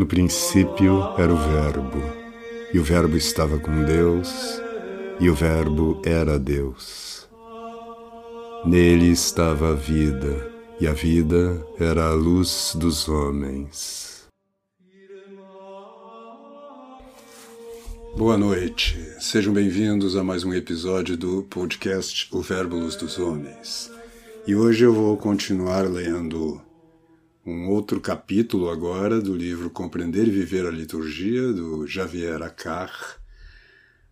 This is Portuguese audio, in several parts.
No princípio era o Verbo, e o Verbo estava com Deus, e o Verbo era Deus. Nele estava a vida, e a vida era a luz dos homens. Boa noite, sejam bem-vindos a mais um episódio do podcast O Verbo Luz dos Homens. E hoje eu vou continuar lendo um outro capítulo agora do livro Compreender e Viver a Liturgia, do Javier Akar,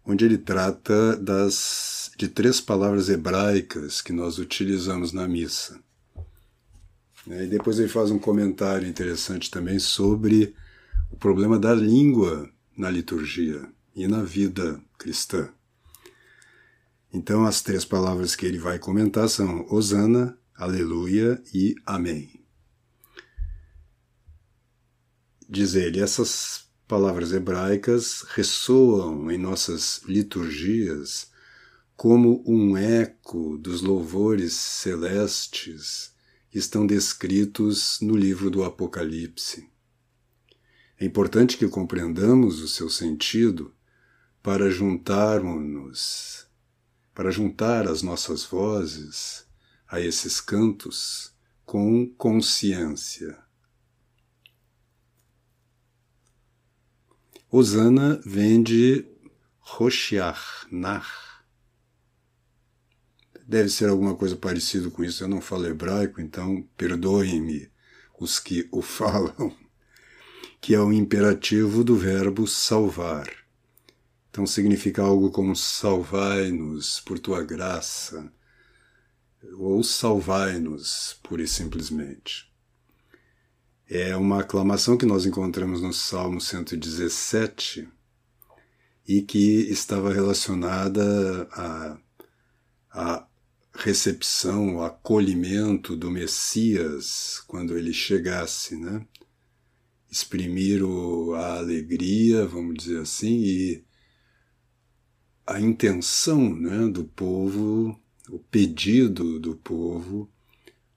onde ele trata das, de três palavras hebraicas que nós utilizamos na missa. E depois ele faz um comentário interessante também sobre o problema da língua na liturgia e na vida cristã. Então, as três palavras que ele vai comentar são Osana, Aleluia e Amém diz ele, essas palavras hebraicas ressoam em nossas liturgias como um eco dos louvores celestes que estão descritos no livro do Apocalipse. É importante que compreendamos o seu sentido para juntarmos-nos, para juntar as nossas vozes a esses cantos com consciência. Osana vem de Roshiach, Nar. Deve ser alguma coisa parecida com isso. Eu não falo hebraico, então perdoem-me os que o falam, que é o imperativo do verbo salvar. Então significa algo como salvai-nos por tua graça, ou salvai-nos, pura e simplesmente é uma aclamação que nós encontramos no Salmo 117 e que estava relacionada à, recepção, ao acolhimento do Messias quando ele chegasse, né? Exprimir o, a alegria, vamos dizer assim, e a intenção né, do povo, o pedido do povo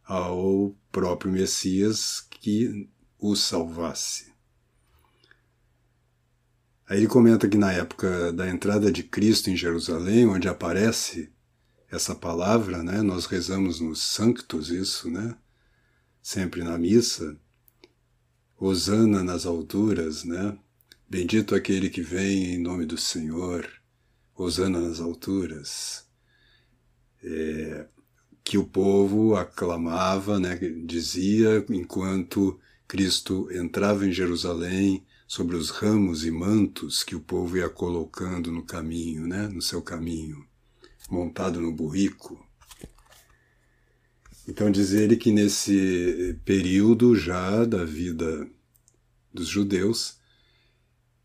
ao próprio Messias que o salvasse. Aí ele comenta que na época da entrada de Cristo em Jerusalém, onde aparece essa palavra, né, nós rezamos nos Sanctos isso, né, sempre na missa, Hosana nas alturas, né, bendito aquele que vem em nome do Senhor, Hosana nas alturas. É, que o povo aclamava, né, dizia, enquanto Cristo entrava em Jerusalém, sobre os ramos e mantos que o povo ia colocando no caminho, né, no seu caminho, montado no burrico. Então diz ele que nesse período já da vida dos judeus,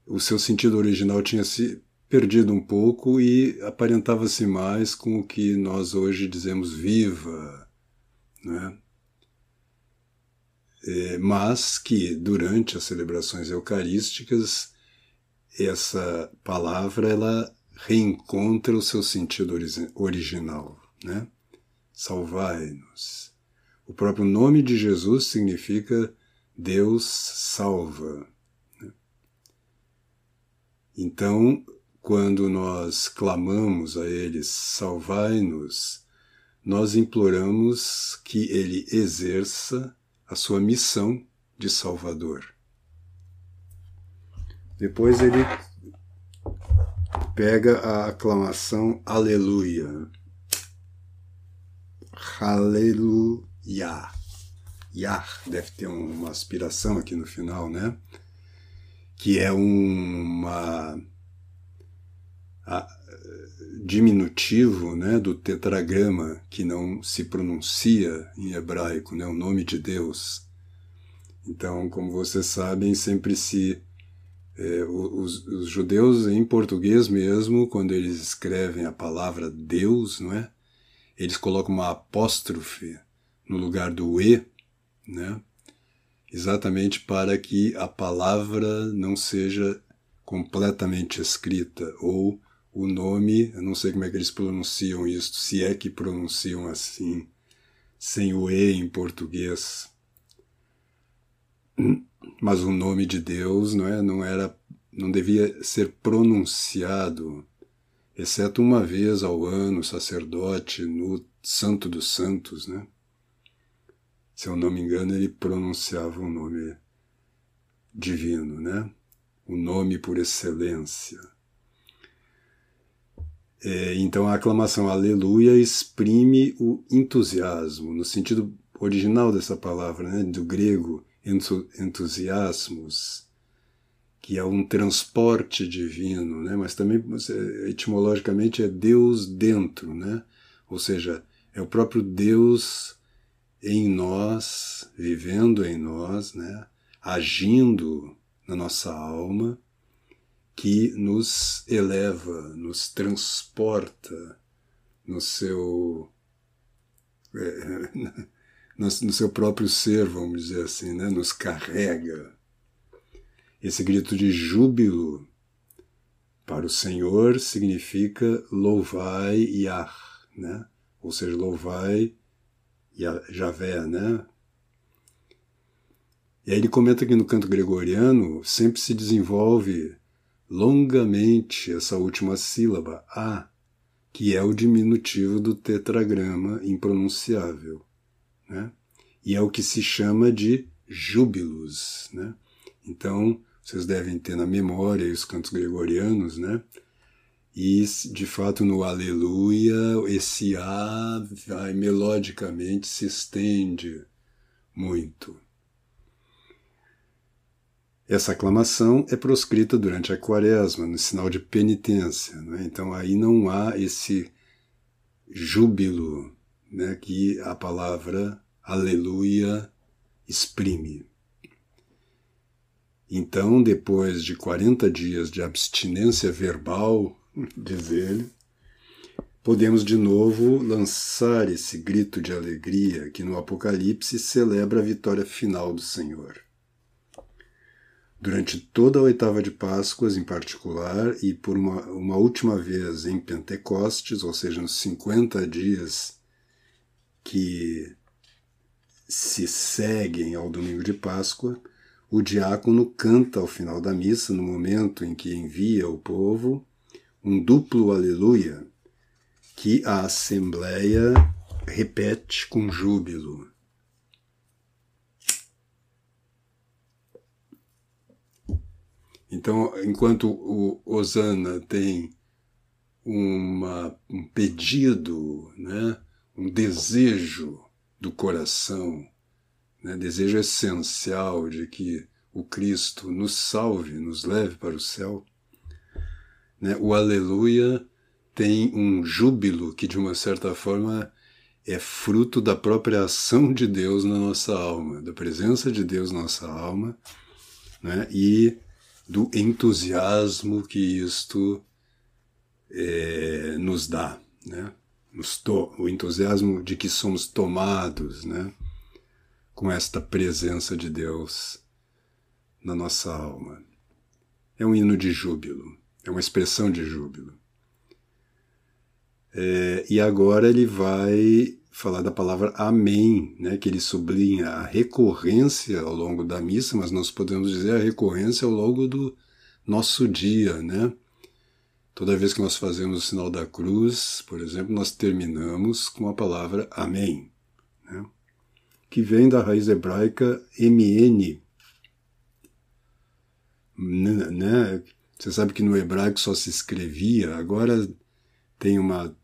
o seu sentido original tinha se perdido um pouco e aparentava-se mais com o que nós hoje dizemos viva, né? É, mas que durante as celebrações eucarísticas essa palavra ela reencontra o seu sentido original, né? Salvai-nos. O próprio nome de Jesus significa Deus salva. Né? Então, quando nós clamamos a Ele, salvai-nos, nós imploramos que Ele exerça a sua missão de Salvador. Depois ele pega a aclamação Aleluia. Aleluia. Yah, deve ter uma aspiração aqui no final, né? Que é uma diminutivo né, do tetragrama que não se pronuncia em hebraico, né, o nome de Deus. Então, como vocês sabem, sempre se. É, os, os, judeus, em português mesmo, quando eles escrevem a palavra Deus, não é? Eles colocam uma apóstrofe no lugar do E, né? Exatamente para que a palavra não seja completamente escrita ou o nome, eu não sei como é que eles pronunciam isso, se é que pronunciam assim, sem o E em português. mas o nome de Deus não é, não era, não devia ser pronunciado, exceto uma vez ao ano, sacerdote no Santo dos Santos, né? Se eu não me engano, ele pronunciava o um nome divino, né? O nome por excelência. É, então a aclamação Aleluia exprime o entusiasmo, no sentido original dessa palavra, né? do grego entusiasmos, que é um transporte divino, né? mas também etimologicamente é Deus dentro, né? ou seja, é o próprio Deus em nós, vivendo em nós, né? agindo na nossa alma, que nos eleva, nos transporta no seu. É, no, no seu próprio ser, vamos dizer assim, né? nos carrega. Esse grito de júbilo para o Senhor significa louvai Yah, né? ou seja, louvai Javé, né? E aí ele comenta que no canto gregoriano sempre se desenvolve longamente essa última sílaba, A, que é o diminutivo do tetragrama impronunciável né? e é o que se chama de júbilos. Né? Então, vocês devem ter na memória os cantos gregorianos, né? E, de fato, no Aleluia, esse A vai melodicamente se estende muito. Essa aclamação é proscrita durante a quaresma, no sinal de penitência. Né? Então, aí não há esse júbilo né, que a palavra aleluia exprime. Então, depois de 40 dias de abstinência verbal, diz ele, podemos de novo lançar esse grito de alegria que no Apocalipse celebra a vitória final do Senhor. Durante toda a oitava de Páscoas, em particular, e por uma, uma última vez em Pentecostes, ou seja, nos 50 dias que se seguem ao domingo de Páscoa, o diácono canta ao final da missa, no momento em que envia o povo, um duplo aleluia, que a Assembleia repete com júbilo. Então, enquanto o Osana tem uma, um pedido, né, um desejo do coração, né, desejo essencial de que o Cristo nos salve, nos leve para o céu. Né, o Aleluia tem um júbilo que, de uma certa forma, é fruto da própria ação de Deus na nossa alma, da presença de Deus na nossa alma, né, e do entusiasmo que isto é, nos dá. Né? o entusiasmo de que somos tomados né, com esta presença de Deus na nossa alma. É um hino de júbilo, é uma expressão de júbilo. É, e agora ele vai falar da palavra Amém, né, que ele sublinha a recorrência ao longo da missa, mas nós podemos dizer a recorrência ao longo do nosso dia, né? Toda vez que nós fazemos o sinal da cruz, por exemplo, nós terminamos com a palavra Amém, né? que vem da raiz hebraica MN. Né? Você sabe que no hebraico só se escrevia, agora tem uma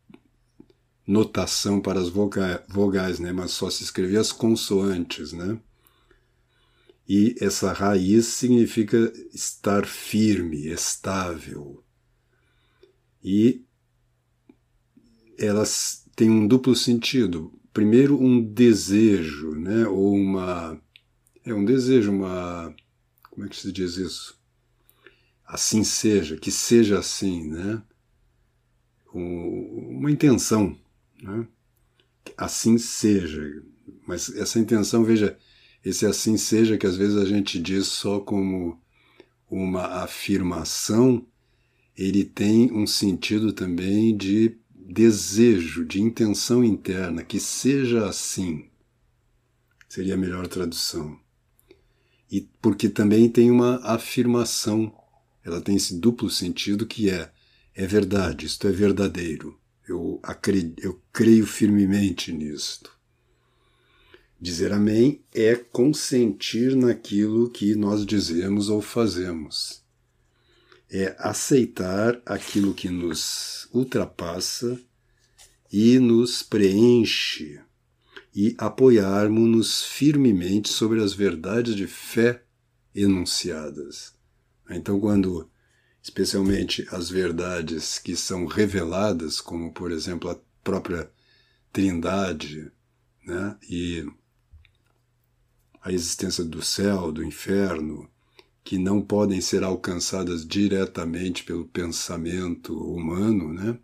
notação para as vogais, né? mas só se escrevia as consoantes. Né? E essa raiz significa estar firme, estável e elas têm um duplo sentido. Primeiro, um desejo, né? ou uma. É um desejo, uma. Como é que se diz isso? Assim seja, que seja assim, né? uma intenção, né? Assim seja. Mas essa intenção, veja, esse assim seja que às vezes a gente diz só como uma afirmação ele tem um sentido também de desejo, de intenção interna, que seja assim. Seria a melhor tradução. e porque também tem uma afirmação, ela tem esse duplo sentido que é é verdade, isto é verdadeiro. Eu, acredito, eu creio firmemente nisto. Dizer amém é consentir naquilo que nós dizemos ou fazemos. É aceitar aquilo que nos ultrapassa e nos preenche e apoiarmos-nos firmemente sobre as verdades de fé enunciadas. Então, quando, especialmente as verdades que são reveladas, como por exemplo a própria Trindade, né, e a existência do céu, do inferno, que não podem ser alcançadas diretamente pelo pensamento humano, né?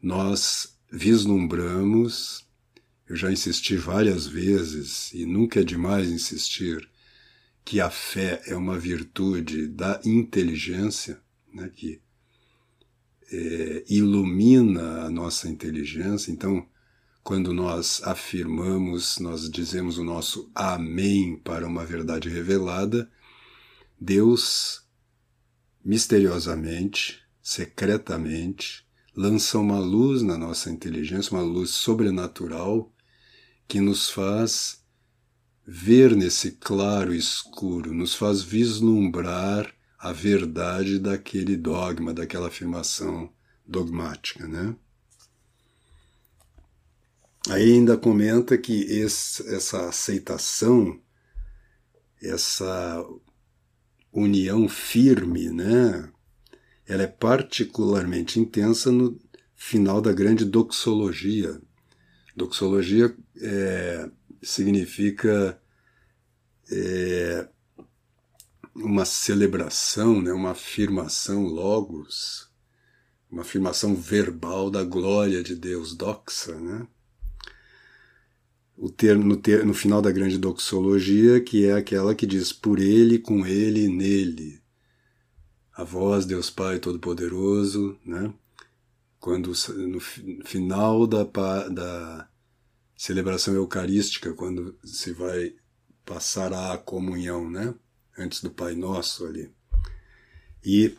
Nós vislumbramos, eu já insisti várias vezes e nunca é demais insistir que a fé é uma virtude da inteligência, né? Que é, ilumina a nossa inteligência. Então, quando nós afirmamos, nós dizemos o nosso Amém para uma verdade revelada, Deus misteriosamente, secretamente, lança uma luz na nossa inteligência, uma luz sobrenatural que nos faz ver nesse claro escuro, nos faz vislumbrar a verdade daquele dogma, daquela afirmação dogmática, né? Aí ainda comenta que esse, essa aceitação, essa união firme, né, ela é particularmente intensa no final da grande doxologia. Doxologia é, significa é, uma celebração, né, uma afirmação logos, uma afirmação verbal da glória de Deus, doxa, né? o termo no, ter, no final da grande doxologia, que é aquela que diz por ele, com ele e nele. A voz, Deus Pai Todo-Poderoso, né? quando no final da, da celebração eucarística, quando se vai passar a comunhão, né? antes do Pai Nosso ali. E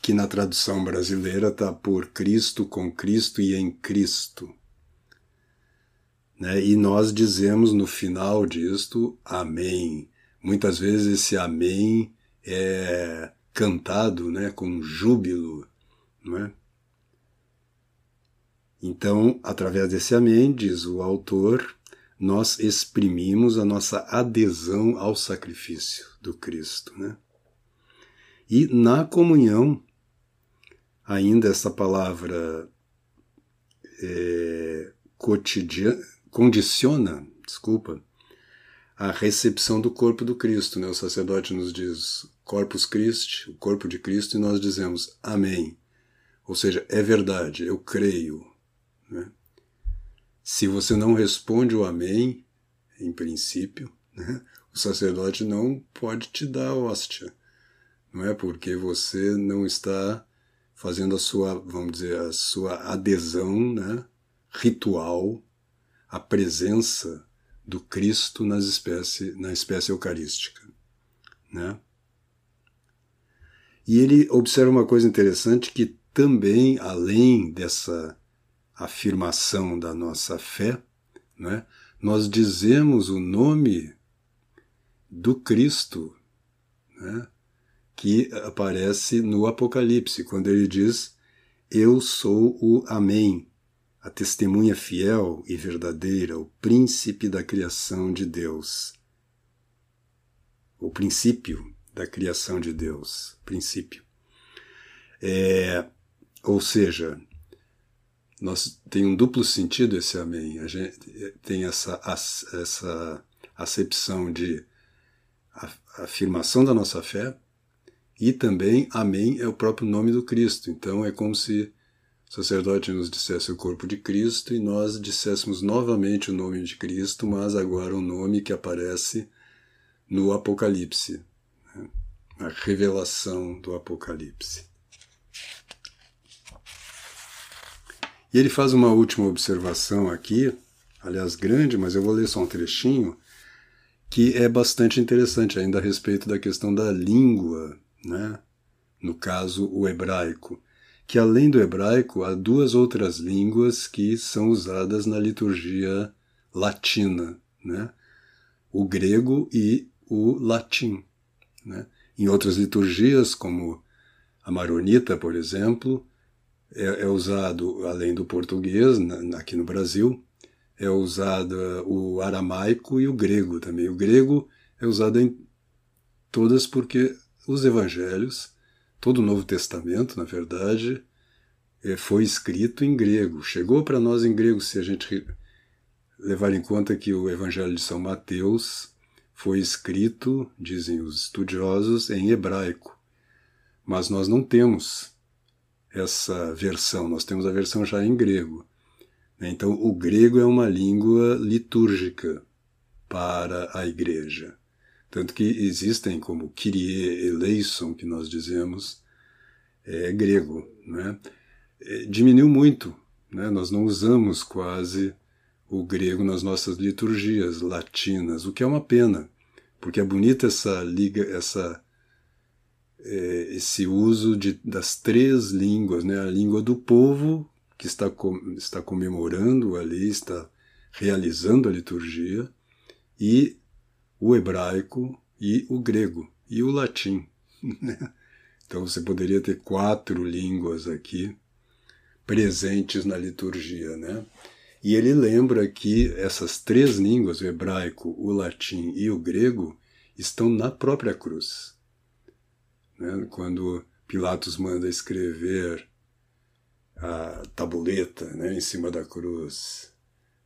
que na tradução brasileira está por Cristo, com Cristo e em Cristo. Né? E nós dizemos no final disto Amém. Muitas vezes esse Amém é cantado né, com júbilo. Não é? Então, através desse Amém, diz o autor, nós exprimimos a nossa adesão ao sacrifício do Cristo. Né? E na comunhão, ainda essa palavra é, cotidiana, condiciona, desculpa, a recepção do corpo do Cristo. Né? O sacerdote nos diz Corpus Christi, o corpo de Cristo, e nós dizemos Amém. Ou seja, é verdade, eu creio. Né? Se você não responde o Amém, em princípio, né? o sacerdote não pode te dar a hóstia. Não é porque você não está fazendo a sua, vamos dizer, a sua adesão né? ritual a presença do Cristo nas espécie, na espécie eucarística. Né? E ele observa uma coisa interessante que também, além dessa afirmação da nossa fé, né, nós dizemos o nome do Cristo né, que aparece no Apocalipse, quando ele diz: Eu sou o Amém, a testemunha fiel e verdadeira, o príncipe da criação de Deus. O princípio da criação de Deus. Princípio. É, ou seja, nós tem um duplo sentido esse amém. A gente tem essa, essa acepção de afirmação da nossa fé e também amém é o próprio nome do Cristo. Então é como se sacerdote nos dissesse o corpo de Cristo e nós disséssemos novamente o nome de Cristo, mas agora o nome que aparece no Apocalipse, né? a revelação do Apocalipse. E ele faz uma última observação aqui, aliás grande, mas eu vou ler só um trechinho, que é bastante interessante ainda a respeito da questão da língua, né? no caso o hebraico, que além do hebraico há duas outras línguas que são usadas na liturgia latina, né? o grego e o latim. Né? Em outras liturgias, como a maronita, por exemplo, é, é usado, além do português, na, aqui no Brasil, é usado o aramaico e o grego também. O grego é usado em todas porque os evangelhos, todo o Novo Testamento, na verdade, é, foi escrito em grego. Chegou para nós em grego, se a gente levar em conta que o Evangelho de São Mateus foi escrito, dizem os estudiosos, em hebraico. Mas nós não temos essa versão, nós temos a versão já em grego. Então, o grego é uma língua litúrgica para a igreja. Tanto que existem como Kyrie eleison, que nós dizemos, é grego. Né? É, diminuiu muito, né? nós não usamos quase o grego nas nossas liturgias latinas, o que é uma pena, porque é bonita essa liga, essa é, esse uso de, das três línguas, né? a língua do povo, que está, com, está comemorando ali, está realizando a liturgia, e o hebraico e o grego e o latim. Né? Então você poderia ter quatro línguas aqui presentes na liturgia, né? E ele lembra que essas três línguas, o hebraico, o latim e o grego, estão na própria cruz. Né? Quando Pilatos manda escrever a tabuleta né, em cima da cruz,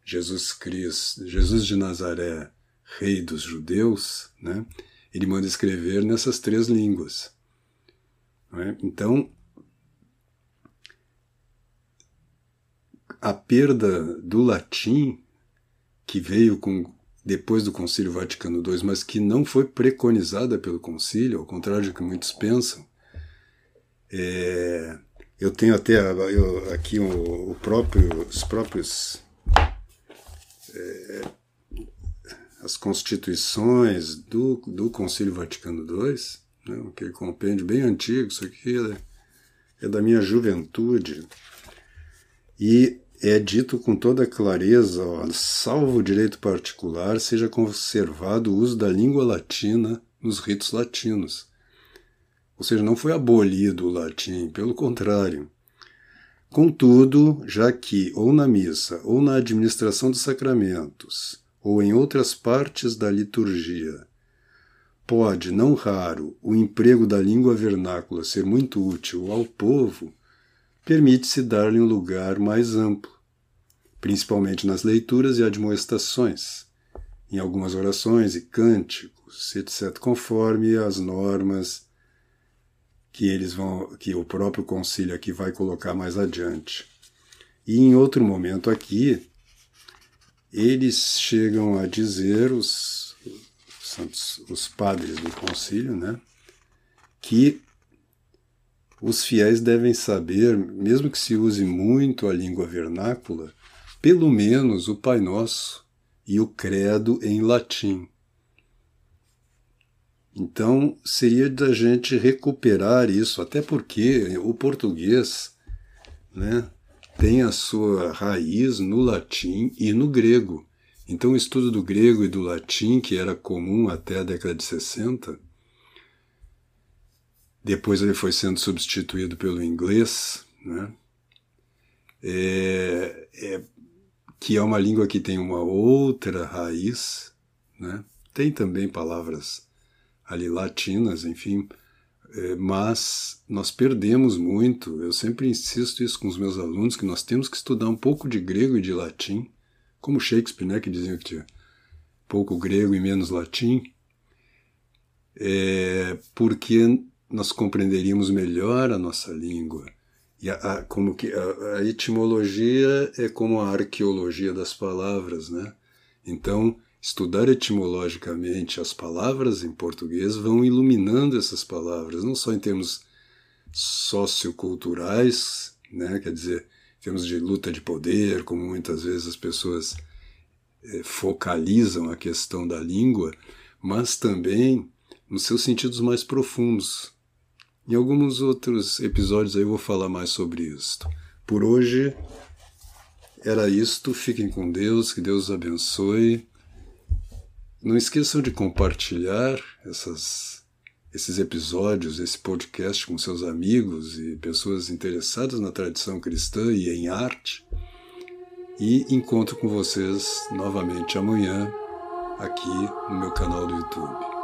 Jesus Cristo, Jesus de Nazaré, Rei dos Judeus, né, ele manda escrever nessas três línguas. Né? Então, a perda do latim, que veio com, depois do Concílio Vaticano II, mas que não foi preconizada pelo Concílio, ao contrário do que muitos pensam, é, eu tenho até eu, aqui o, próprio, os próprios é, as constituições do, do Concílio Vaticano II, né, aquele compêndio bem antigo, isso aqui é, é da minha juventude, e é dito com toda clareza, ó, salvo o direito particular, seja conservado o uso da língua latina nos ritos latinos. Ou seja, não foi abolido o latim, pelo contrário. Contudo, já que, ou na missa, ou na administração dos sacramentos, ou em outras partes da liturgia, pode, não raro, o emprego da língua vernácula ser muito útil ao povo, permite-se dar-lhe um lugar mais amplo, principalmente nas leituras e admoestações, em algumas orações e cânticos, etc., conforme as normas que eles vão, que o próprio concílio aqui vai colocar mais adiante. E em outro momento aqui, eles chegam a dizer os, os, os padres do concílio, né, que os fiéis devem saber, mesmo que se use muito a língua vernácula, pelo menos o Pai Nosso e o Credo em latim. Então, seria da gente recuperar isso, até porque o português né, tem a sua raiz no latim e no grego. Então, o estudo do grego e do latim, que era comum até a década de 60, depois ele foi sendo substituído pelo inglês, né? É, é, que é uma língua que tem uma outra raiz, né? tem também palavras ali latinas, enfim, é, mas nós perdemos muito. Eu sempre insisto isso com os meus alunos, que nós temos que estudar um pouco de grego e de latim, como Shakespeare, né, que dizia que tinha pouco grego e menos latim, é, porque nós compreenderíamos melhor a nossa língua. E a, a como que a, a, etimologia é como a arqueologia das palavras, né? Então, estudar etimologicamente as palavras em português vão iluminando essas palavras, não só em termos socioculturais, né? Quer dizer, em termos de luta de poder, como muitas vezes as pessoas eh, focalizam a questão da língua, mas também nos seus sentidos mais profundos. Em alguns outros episódios eu vou falar mais sobre isto. Por hoje era isto. Fiquem com Deus, que Deus os abençoe. Não esqueçam de compartilhar essas, esses episódios, esse podcast com seus amigos e pessoas interessadas na tradição cristã e em arte. E encontro com vocês novamente amanhã aqui no meu canal do YouTube.